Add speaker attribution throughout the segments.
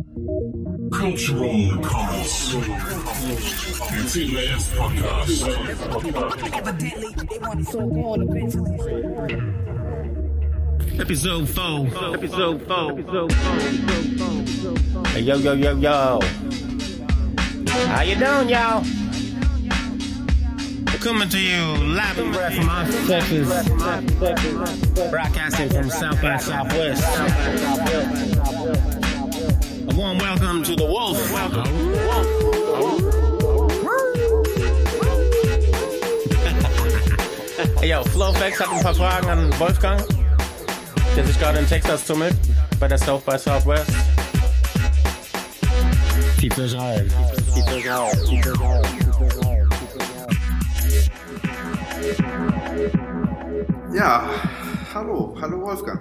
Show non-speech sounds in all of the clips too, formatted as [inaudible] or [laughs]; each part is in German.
Speaker 1: Cultural comments. It's the latest podcast.
Speaker 2: Episode 4. Episode 4. Episode 4. Hey, yo, yo, yo, yo. How you doing, y'all? Coming to you live and direct from Austin, Texas. Broadcasting from South by Southwest. Warm welcome to the Wolf. Hey, [laughs] yo, Flowflex hat ein paar Fragen an Wolfgang, der sich gerade in Texas tummelt, bei der South by Southwest. Euch rein. Zieht euch rein. Zieht euch rein.
Speaker 3: Ja, hallo, hallo Wolfgang.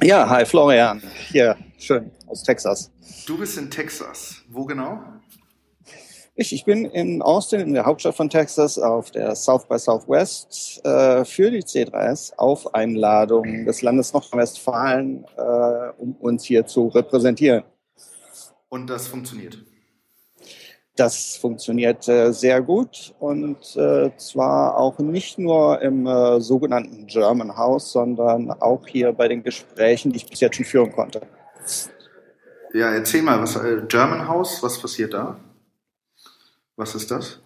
Speaker 4: Ja, hi Florian, hier schön aus Texas.
Speaker 3: Du bist in Texas. Wo genau?
Speaker 4: Ich, ich bin in Austin, in der Hauptstadt von Texas, auf der South by Southwest äh, für die C3S auf Einladung des Landes Nordrhein-Westfalen, äh, um uns hier zu repräsentieren.
Speaker 3: Und das funktioniert.
Speaker 4: Das funktioniert äh, sehr gut und äh, zwar auch nicht nur im äh, sogenannten German House, sondern auch hier bei den Gesprächen, die ich bis jetzt schon führen konnte.
Speaker 3: Ja, erzähl mal, was äh, German House, was passiert da? Was ist das?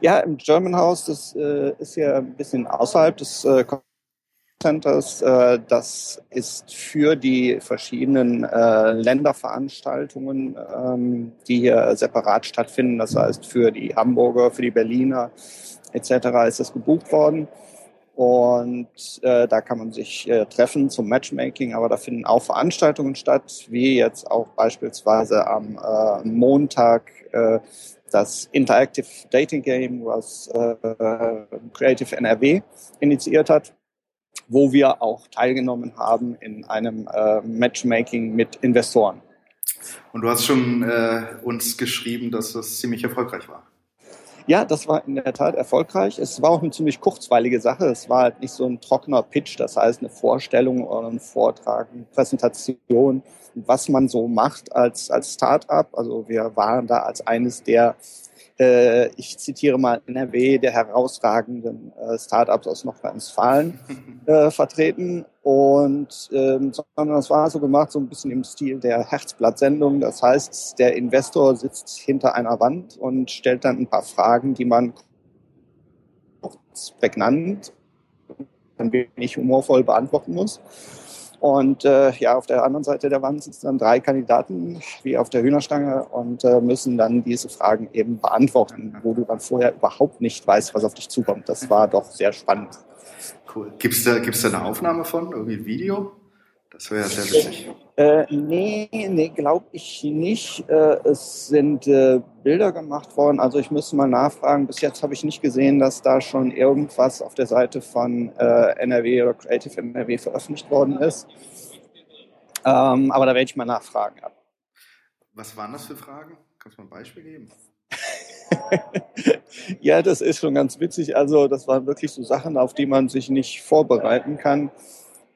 Speaker 4: Ja, im German House, das äh, ist ja ein bisschen außerhalb des äh, Centers. Äh, das ist für die verschiedenen äh, Länderveranstaltungen, ähm, die hier separat stattfinden. Das heißt, für die Hamburger, für die Berliner etc. ist das gebucht worden. Und äh, da kann man sich äh, treffen zum Matchmaking, aber da finden auch Veranstaltungen statt, wie jetzt auch beispielsweise am äh, Montag äh, das Interactive Dating Game, was äh, Creative NRW initiiert hat, wo wir auch teilgenommen haben in einem äh, Matchmaking mit Investoren.
Speaker 3: Und du hast schon äh, uns geschrieben, dass das ziemlich erfolgreich war.
Speaker 4: Ja, das war in der Tat erfolgreich. Es war auch eine ziemlich kurzweilige Sache. Es war halt nicht so ein trockener Pitch, das heißt eine Vorstellung oder ein Vortrag, eine Präsentation, was man so macht als, als Start-up. Also wir waren da als eines der, äh, ich zitiere mal NRW, der herausragenden äh, Start-ups aus Nordrhein-Westfalen [laughs] äh, vertreten. Und ähm, sondern das war so gemacht, so ein bisschen im Stil der Herzblatt-Sendung. Das heißt, der Investor sitzt hinter einer Wand und stellt dann ein paar Fragen, die man kurz prägnant, ein wenig humorvoll beantworten muss. Und äh, ja, auf der anderen Seite der Wand sitzen dann drei Kandidaten, wie auf der Hühnerstange, und äh, müssen dann diese Fragen eben beantworten, wo du dann vorher überhaupt nicht weißt, was auf dich zukommt. Das war doch sehr spannend.
Speaker 3: Cool. Gibt's da, gibt's da eine Aufnahme von? Irgendwie ein Video? Das wäre ja sehr witzig.
Speaker 4: Äh, nee, nee, glaube ich nicht. Äh, es sind äh, Bilder gemacht worden. Also ich müsste mal nachfragen. Bis jetzt habe ich nicht gesehen, dass da schon irgendwas auf der Seite von äh, NRW oder Creative NRW veröffentlicht worden ist. Ähm, aber da werde ich mal nachfragen. Ja.
Speaker 3: Was waren das für Fragen? Kannst du mal ein Beispiel geben? [laughs]
Speaker 4: ja, das ist schon ganz witzig. Also das waren wirklich so Sachen, auf die man sich nicht vorbereiten kann.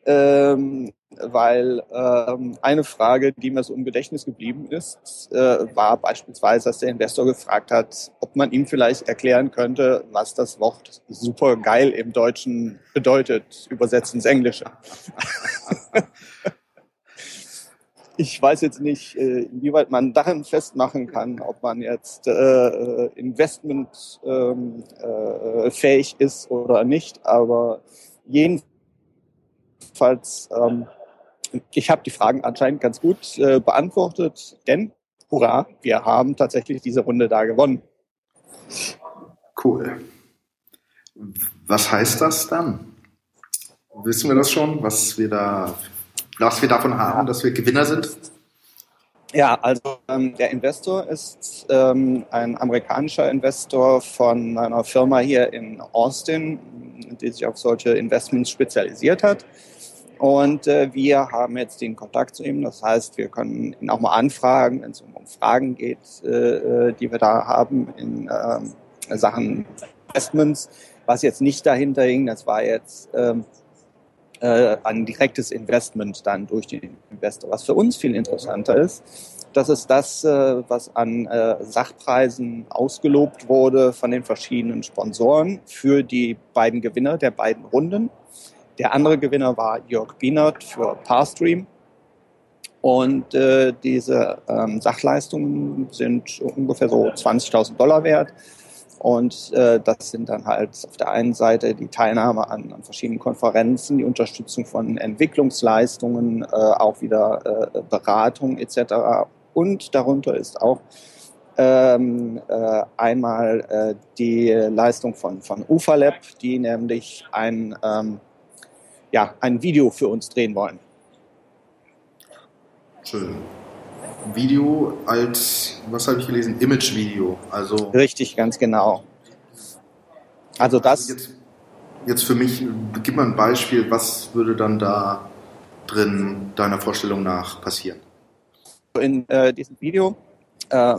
Speaker 4: Ähm, weil ähm, eine Frage, die mir so im Gedächtnis geblieben ist, äh, war beispielsweise, dass der Investor gefragt hat, ob man ihm vielleicht erklären könnte, was das Wort super geil im Deutschen bedeutet, übersetzt ins Englische. [laughs] ich weiß jetzt nicht, äh, inwieweit man daran festmachen kann, ob man jetzt äh, investmentfähig ähm, äh, fähig ist oder nicht, aber jedenfalls ähm, ich habe die Fragen anscheinend ganz gut äh, beantwortet, denn hurra, wir haben tatsächlich diese Runde da gewonnen.
Speaker 3: Cool. Was heißt das dann? Wissen wir das schon, was wir da, was wir davon haben, dass wir Gewinner sind?
Speaker 4: Ja, also ähm, der Investor ist ähm, ein amerikanischer Investor von einer Firma hier in Austin, die sich auf solche Investments spezialisiert hat. Und äh, wir haben jetzt den Kontakt zu ihm. Das heißt, wir können ihn auch mal anfragen, wenn es um, um Fragen geht, äh, äh die wir da haben in äh, Sachen Investments. Was jetzt nicht dahinter hing, das war jetzt ähm, äh, ein direktes Investment dann durch den Investor. Was für uns viel interessanter ist, das ist das, äh, was an Sachpreisen ausgelobt wurde von den verschiedenen Sponsoren für die beiden Gewinner der beiden Runden. Der andere Gewinner war Jörg Bienert für Parstream. Und äh, diese ähm, Sachleistungen sind ungefähr so 20.000 Dollar wert. Und äh, das sind dann halt auf der einen Seite die Teilnahme an, an verschiedenen Konferenzen, die Unterstützung von Entwicklungsleistungen, äh, auch wieder äh, Beratung etc. Und darunter ist auch ähm, äh, einmal äh, die Leistung von, von UFALab, die nämlich ein, ähm, ja, ein Video für uns drehen wollen.
Speaker 3: Schön. Video als, was habe ich gelesen? Image-Video. Also
Speaker 4: Richtig, ganz genau. Also das.
Speaker 3: Jetzt, jetzt für mich, gib mal ein Beispiel, was würde dann da drin deiner Vorstellung nach passieren?
Speaker 4: In äh, diesem Video äh,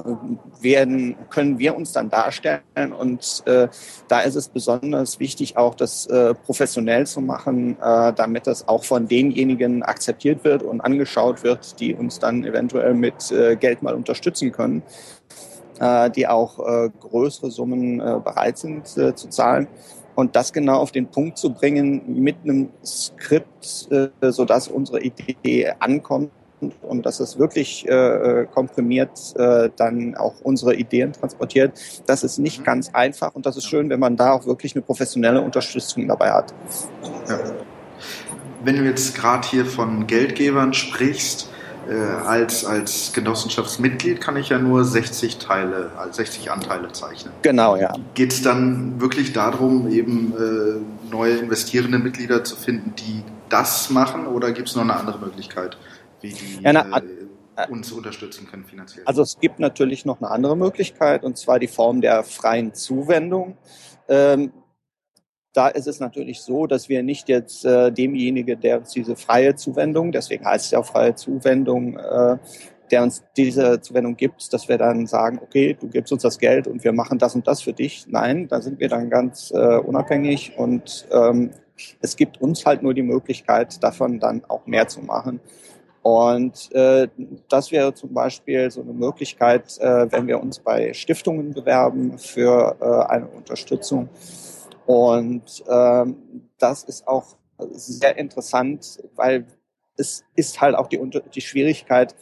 Speaker 4: werden, können wir uns dann darstellen. Und äh, da ist es besonders wichtig, auch das äh, professionell zu machen, äh, damit das auch von denjenigen akzeptiert wird und angeschaut wird, die uns dann eventuell mit äh, Geld mal unterstützen können, äh, die auch äh, größere Summen äh, bereit sind äh, zu zahlen. Und das genau auf den Punkt zu bringen mit einem Skript, äh, sodass unsere Idee ankommt und dass es wirklich äh, komprimiert äh, dann auch unsere Ideen transportiert. Das ist nicht mhm. ganz einfach und das ist schön, wenn man da auch wirklich eine professionelle Unterstützung dabei hat.
Speaker 3: Ja. Wenn du jetzt gerade hier von Geldgebern sprichst, äh, als, als Genossenschaftsmitglied kann ich ja nur 60 Teile, also 60 Anteile zeichnen.
Speaker 4: Genau, ja.
Speaker 3: Geht es dann wirklich darum, eben äh, neue investierende Mitglieder zu finden, die das machen oder gibt es noch eine andere Möglichkeit? Wie die ja, na, äh, uns unterstützen können finanziell?
Speaker 4: Also es gibt natürlich noch eine andere Möglichkeit, und zwar die Form der freien Zuwendung. Ähm, da ist es natürlich so, dass wir nicht jetzt äh, demjenigen, der uns diese freie Zuwendung, deswegen heißt es ja auch freie Zuwendung, äh, der uns diese Zuwendung gibt, dass wir dann sagen, okay, du gibst uns das Geld und wir machen das und das für dich. Nein, da sind wir dann ganz äh, unabhängig und ähm, es gibt uns halt nur die Möglichkeit, davon dann auch mehr zu machen. Und äh, das wäre zum Beispiel so eine Möglichkeit, äh, wenn wir uns bei Stiftungen bewerben für äh, eine Unterstützung. Und ähm, das ist auch sehr interessant, weil es ist halt auch die, die Schwierigkeit,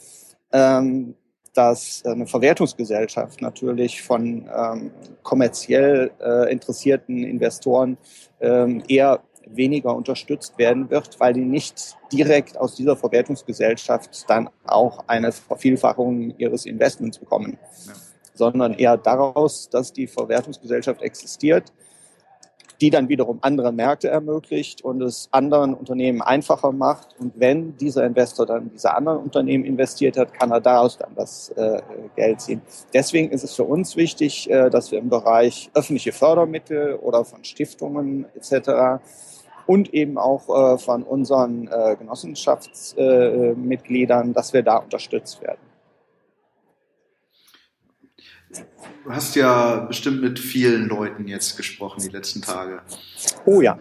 Speaker 4: ähm, dass eine Verwertungsgesellschaft natürlich von ähm, kommerziell äh, interessierten Investoren ähm, eher weniger unterstützt werden wird, weil die nicht direkt aus dieser Verwertungsgesellschaft dann auch eine Vervielfachung ihres Investments bekommen, ja. sondern eher daraus, dass die Verwertungsgesellschaft existiert, die dann wiederum andere Märkte ermöglicht und es anderen Unternehmen einfacher macht. Und wenn dieser Investor dann diese anderen Unternehmen investiert hat, kann er daraus dann das äh, Geld ziehen. Deswegen ist es für uns wichtig, äh, dass wir im Bereich öffentliche Fördermittel oder von Stiftungen etc und eben auch äh, von unseren äh, Genossenschaftsmitgliedern, dass wir da unterstützt werden.
Speaker 3: Du hast ja bestimmt mit vielen Leuten jetzt gesprochen die letzten Tage.
Speaker 4: Oh ja.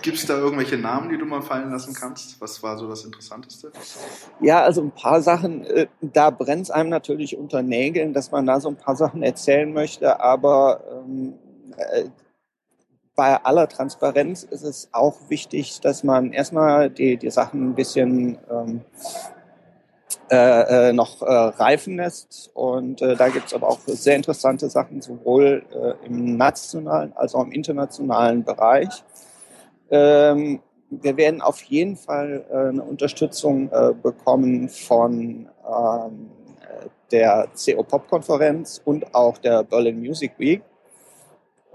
Speaker 3: Gibt es da irgendwelche Namen, die du mal fallen lassen kannst? Was war so das Interessanteste?
Speaker 4: Ja, also ein paar Sachen, äh, da brennt es einem natürlich unter Nägeln, dass man da so ein paar Sachen erzählen möchte, aber ähm, äh, bei aller Transparenz ist es auch wichtig, dass man erstmal die, die Sachen ein bisschen ähm, äh, äh, noch äh, reifen lässt. Und äh, da gibt es aber auch sehr interessante Sachen, sowohl äh, im nationalen als auch im internationalen Bereich. Ähm, wir werden auf jeden Fall äh, eine Unterstützung bekommen von ähm, der CO-Pop-Konferenz und auch der Berlin Music Week.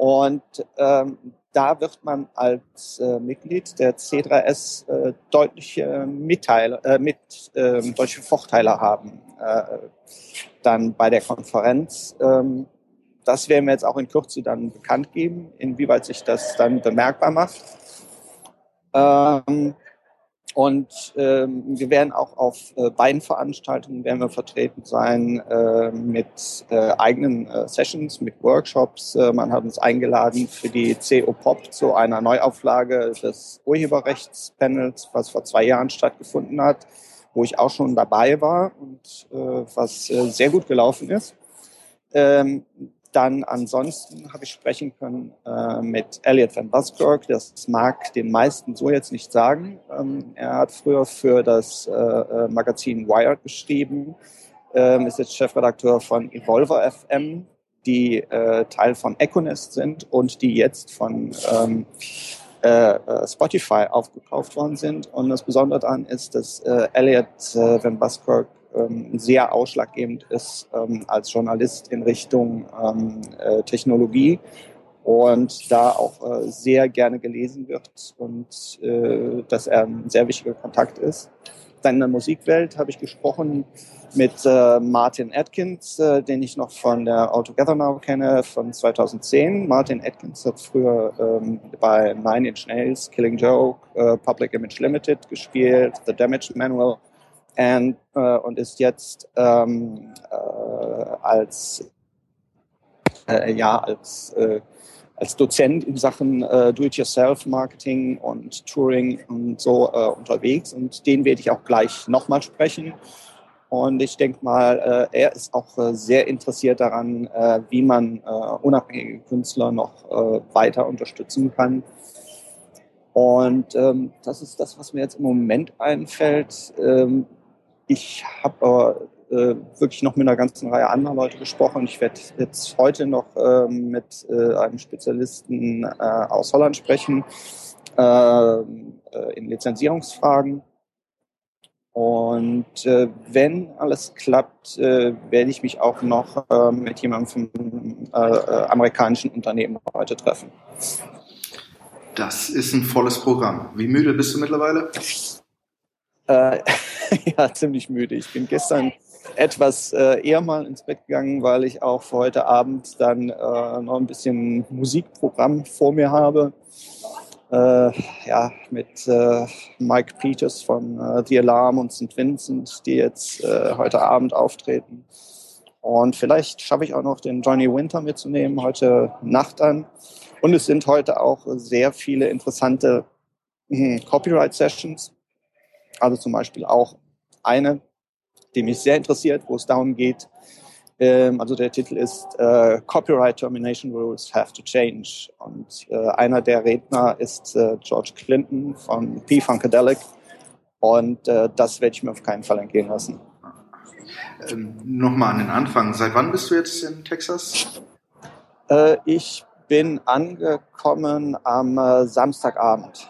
Speaker 4: Und ähm, da wird man als äh, Mitglied der C3S äh, deutliche Mitteile, äh, mit äh, deutsche Vorteile haben. Äh, dann bei der Konferenz. Ähm, das werden wir jetzt auch in Kürze dann bekannt geben, inwieweit sich das dann bemerkbar macht. Ähm, und ähm, wir werden auch auf äh, beiden Veranstaltungen werden wir vertreten sein äh, mit äh, eigenen äh, Sessions, mit Workshops. Äh, man hat uns eingeladen für die CO Pop zu einer Neuauflage des Urheberrechtspanels, was vor zwei Jahren stattgefunden hat, wo ich auch schon dabei war und äh, was äh, sehr gut gelaufen ist. Ähm, dann ansonsten habe ich sprechen können äh, mit Elliot van Buskirk. Das mag den meisten so jetzt nicht sagen. Ähm, er hat früher für das äh, äh Magazin Wired geschrieben, ähm, ist jetzt Chefredakteur von Evolver FM, die äh, Teil von Econest sind und die jetzt von ähm, äh, äh, Spotify aufgekauft worden sind. Und das Besondere daran ist, dass Elliot Van Buskirk ähm, sehr ausschlaggebend ist ähm, als Journalist in Richtung ähm, äh, Technologie und da auch äh, sehr gerne gelesen wird und äh, dass er ein sehr wichtiger Kontakt ist. Dann in der Musikwelt habe ich gesprochen mit äh, Martin Atkins, äh, den ich noch von der All Together Now kenne, von 2010. Martin Atkins hat früher ähm, bei Nine Inch Nails, Killing Joke, äh, Public Image Limited gespielt, The Damage Manual and, äh, und ist jetzt ähm, äh, als äh, ja als äh, als Dozent in Sachen äh, Do-it-yourself-Marketing und Touring und so äh, unterwegs und den werde ich auch gleich nochmal sprechen. Und ich denke mal, er ist auch sehr interessiert daran, wie man unabhängige Künstler noch weiter unterstützen kann. Und ähm, das ist das, was mir jetzt im Moment einfällt. Ähm, ich habe aber äh, wirklich noch mit einer ganzen Reihe anderer Leute gesprochen. Ich werde jetzt heute noch äh, mit äh, einem Spezialisten äh, aus Holland sprechen ähm, äh, in Lizenzierungsfragen. Und äh, wenn alles klappt, werde ich mich auch noch mit jemandem vom amerikanischen Unternehmen heute treffen.
Speaker 3: Das ist ein volles Programm. Wie müde bist du mittlerweile?
Speaker 4: Äh, [laughs] ja, ziemlich müde. Ich bin gestern etwas äh, eher mal ins Bett gegangen, weil ich auch für heute Abend dann äh, noch ein bisschen Musikprogramm vor mir habe. Äh, ja, mit äh, Mike Peters von äh, The Alarm und St. Vincent, die jetzt äh, heute Abend auftreten. Und vielleicht schaffe ich auch noch den Johnny Winter mitzunehmen, heute Nacht an. Und es sind heute auch sehr viele interessante hm, Copyright-Sessions also zum Beispiel auch eine, die mich sehr interessiert, wo es darum geht, ähm, also der Titel ist äh, Copyright Termination Rules Have to Change. Und äh, einer der Redner ist äh, George Clinton von P-Funkadelic. Und äh, das werde ich mir auf keinen Fall entgehen lassen.
Speaker 3: Ähm, Nochmal an den Anfang. Seit wann bist du jetzt in Texas?
Speaker 4: Äh, ich bin angekommen am äh, Samstagabend.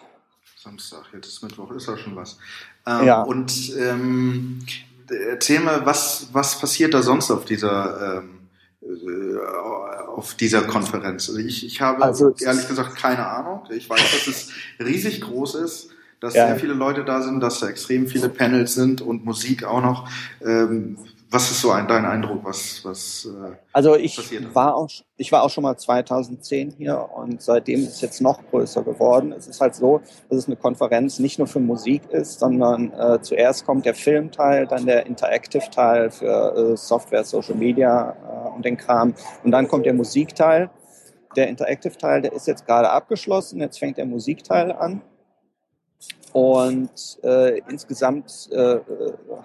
Speaker 3: Samstag, jetzt ist Mittwoch, ist auch schon was. Ähm, ja. Und ähm, erzähl mal, was, was passiert da sonst auf dieser, ähm, äh, auf dieser Konferenz? Also ich, ich habe also, ehrlich gesagt keine Ahnung. Ich weiß, dass es riesig groß ist, dass ja. sehr viele Leute da sind, dass da extrem viele Panels sind und Musik auch noch. Ähm, was ist so ein, dein Eindruck, was, was
Speaker 4: äh, Also ich war auch ich war auch schon mal 2010 hier und seitdem ist es jetzt noch größer geworden. Es ist halt so, dass es eine Konferenz nicht nur für Musik ist, sondern äh, zuerst kommt der Filmteil, dann der Interactive-Teil für äh, Software, Social Media äh, und den Kram und dann kommt der Musikteil. Der Interactive-Teil, der ist jetzt gerade abgeschlossen, jetzt fängt der Musikteil an. Und äh, insgesamt äh,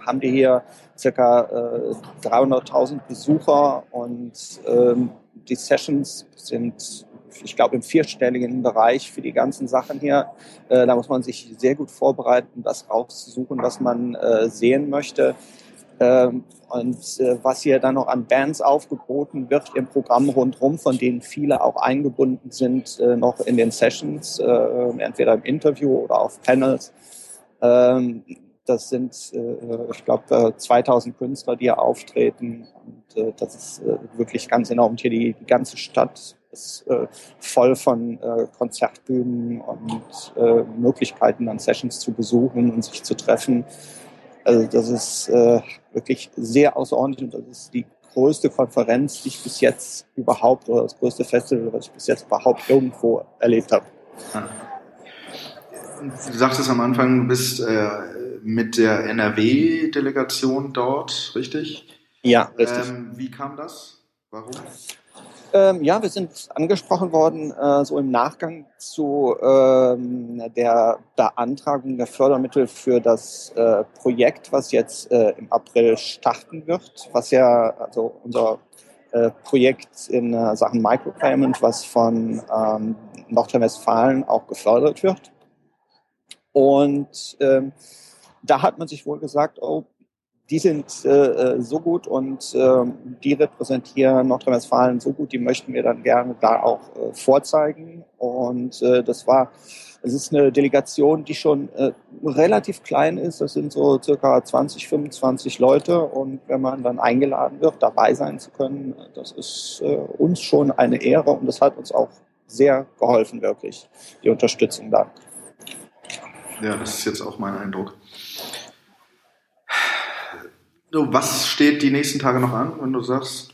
Speaker 4: haben wir hier circa äh, 300.000 Besucher und ähm, die Sessions sind, ich glaube, im vierstelligen Bereich für die ganzen Sachen hier. Äh, da muss man sich sehr gut vorbereiten, das rauszusuchen, was man äh, sehen möchte. Ähm, und äh, was hier dann noch an Bands aufgeboten wird im Programm rundherum, von denen viele auch eingebunden sind, äh, noch in den Sessions, äh, entweder im Interview oder auf Panels. Ähm, das sind, ich glaube, 2000 Künstler, die hier auftreten. Und das ist wirklich ganz enorm. Und hier die, die ganze Stadt ist voll von Konzertbühnen und Möglichkeiten, dann Sessions zu besuchen und sich zu treffen. Also das ist äh, wirklich sehr außerordentlich und das ist die größte Konferenz, die ich bis jetzt überhaupt oder das größte Festival, was ich bis jetzt überhaupt irgendwo erlebt habe.
Speaker 3: Du sagtest am Anfang, du bist äh, mit der NRW-Delegation dort, richtig?
Speaker 4: Ja, richtig. Ähm,
Speaker 3: wie kam das? Warum?
Speaker 4: Ähm, ja, wir sind angesprochen worden, äh, so im Nachgang zu ähm, der Beantragung der Fördermittel für das äh, Projekt, was jetzt äh, im April starten wird, was ja also unser äh, Projekt in äh, Sachen Micropayment, was von ähm, Nordrhein-Westfalen auch gefördert wird. Und ähm, da hat man sich wohl gesagt, oh, die sind äh, äh, so gut und äh, die repräsentieren Nordrhein-Westfalen so gut, die möchten wir dann gerne da auch äh, vorzeigen. Und äh, das war, es ist eine Delegation, die schon äh, relativ klein ist. Das sind so circa 20, 25 Leute. Und wenn man dann eingeladen wird, dabei sein zu können, das ist äh, uns schon eine Ehre und das hat uns auch sehr geholfen, wirklich, die Unterstützung da.
Speaker 3: Ja, das ist jetzt auch mein Eindruck. Was steht die nächsten Tage noch an, wenn du sagst?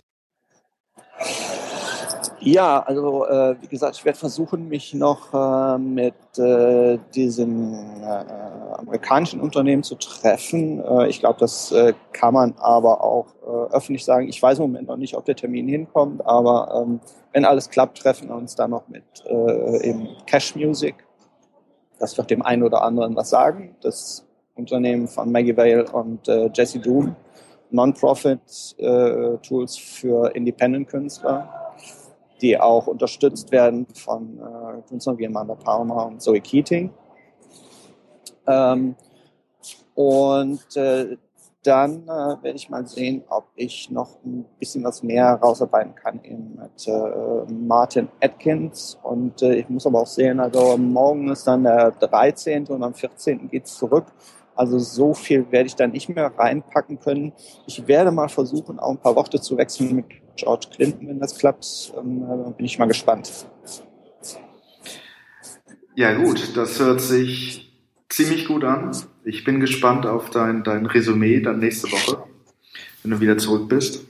Speaker 4: Ja, also äh, wie gesagt, ich werde versuchen, mich noch äh, mit äh, diesem äh, amerikanischen Unternehmen zu treffen. Äh, ich glaube, das äh, kann man aber auch öffentlich sagen. Ich weiß im Moment noch nicht, ob der Termin hinkommt, aber ähm, wenn alles klappt, treffen wir uns dann noch mit eben Cash Music. Das wird dem einen oder anderen was sagen. Das Unternehmen von Maggie Vale und Jesse Doom. Non-Profit-Tools für Independent-Künstler, die auch unterstützt werden von äh, Künstlern wie Amanda Palmer und Zoe Keating. Ähm, und äh, dann äh, werde ich mal sehen, ob ich noch ein bisschen was mehr rausarbeiten kann mit äh, Martin Atkins. Und äh, ich muss aber auch sehen, also morgen ist dann der 13. und am 14. geht's zurück. Also so viel werde ich da nicht mehr reinpacken können. Ich werde mal versuchen, auch ein paar Worte zu wechseln mit George Clinton, wenn das klappt. Ähm, bin ich mal gespannt.
Speaker 3: Ja gut, das hört sich ziemlich gut an. Ich bin gespannt auf dein, dein Resümee dann nächste Woche, wenn du wieder zurück bist.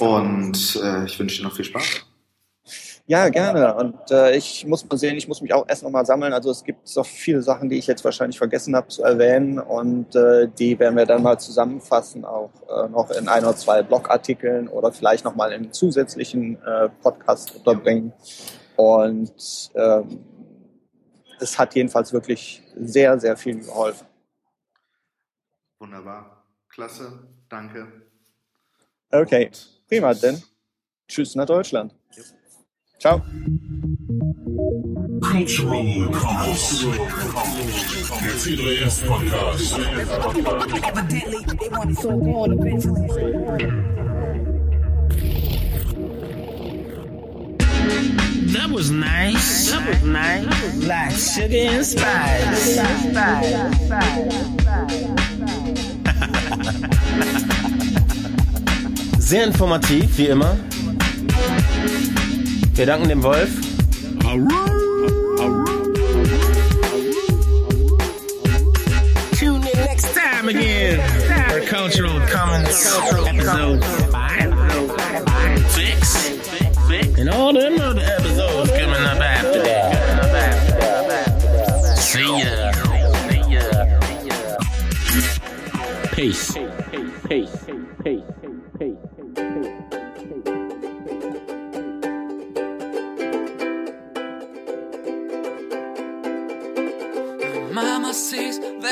Speaker 3: Und äh, ich wünsche dir noch viel Spaß.
Speaker 4: Ja, gerne. Und äh, ich muss mal sehen, ich muss mich auch erst nochmal sammeln. Also es gibt so viele Sachen, die ich jetzt wahrscheinlich vergessen habe zu erwähnen. Und äh, die werden wir dann mal zusammenfassen, auch äh, noch in ein oder zwei Blogartikeln oder vielleicht nochmal in zusätzlichen äh, Podcast unterbringen. Und ähm, es hat jedenfalls wirklich sehr, sehr viel geholfen.
Speaker 3: Wunderbar. Klasse. Danke.
Speaker 4: Okay, prima, denn tschüss nach Deutschland. Ciao. Cultural Commerce. Der CDS Podcast. Evidently, they want it so hard eventually. That was nice. That was nice. Like sugar and spice. Sehr informativ, wie immer. Wir danken dem Wolf. Tune in next time again for Cultural Commons episode 5, 6, and all them other episodes coming up after that. See ya. Peace. Peace.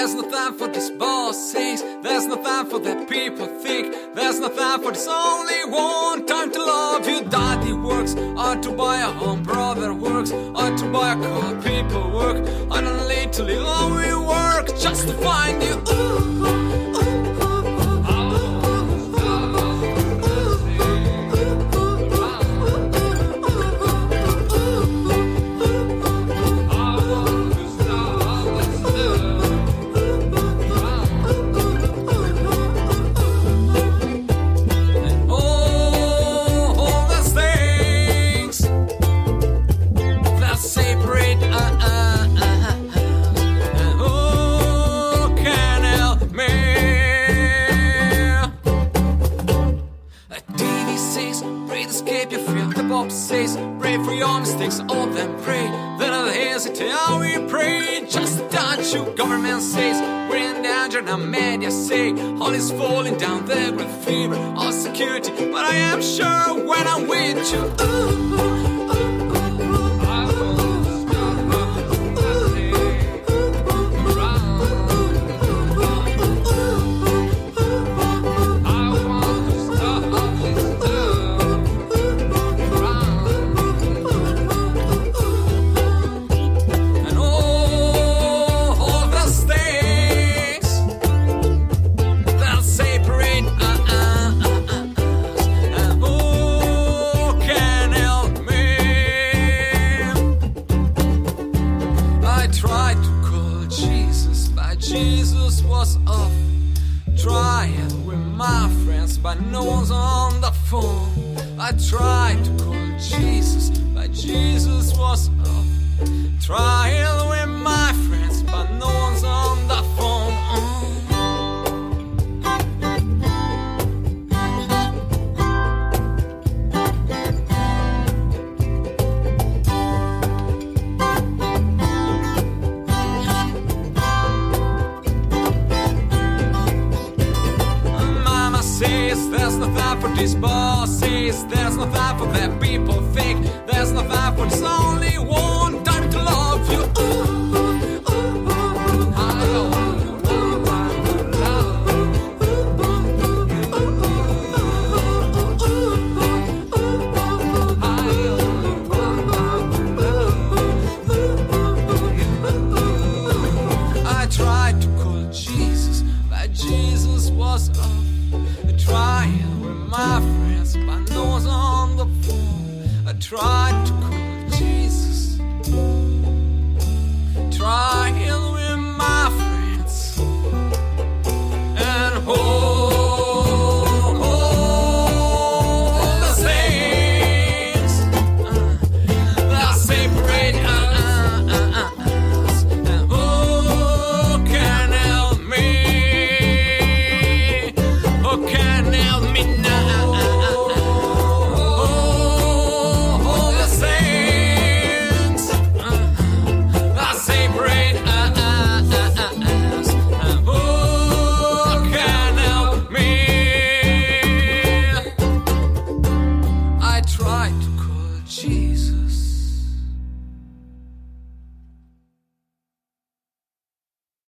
Speaker 5: There's no time for these bosses. There's no time for the people think. There's no time for this only one time to love you. Daddy works or to buy a home. Brother works or to buy a car. People work on a little, little we work just to find you. Ooh, how we pray. just to touch you. Government says we're in danger, now media say all is falling down. there great fever of security, but I am sure when I'm with you. Ooh, my friends, but no one's on the phone. I tried to call Jesus, but Jesus was off. Trying with my these bosses. There's no time for that people think. There's no time for this only one time to love you. Ooh,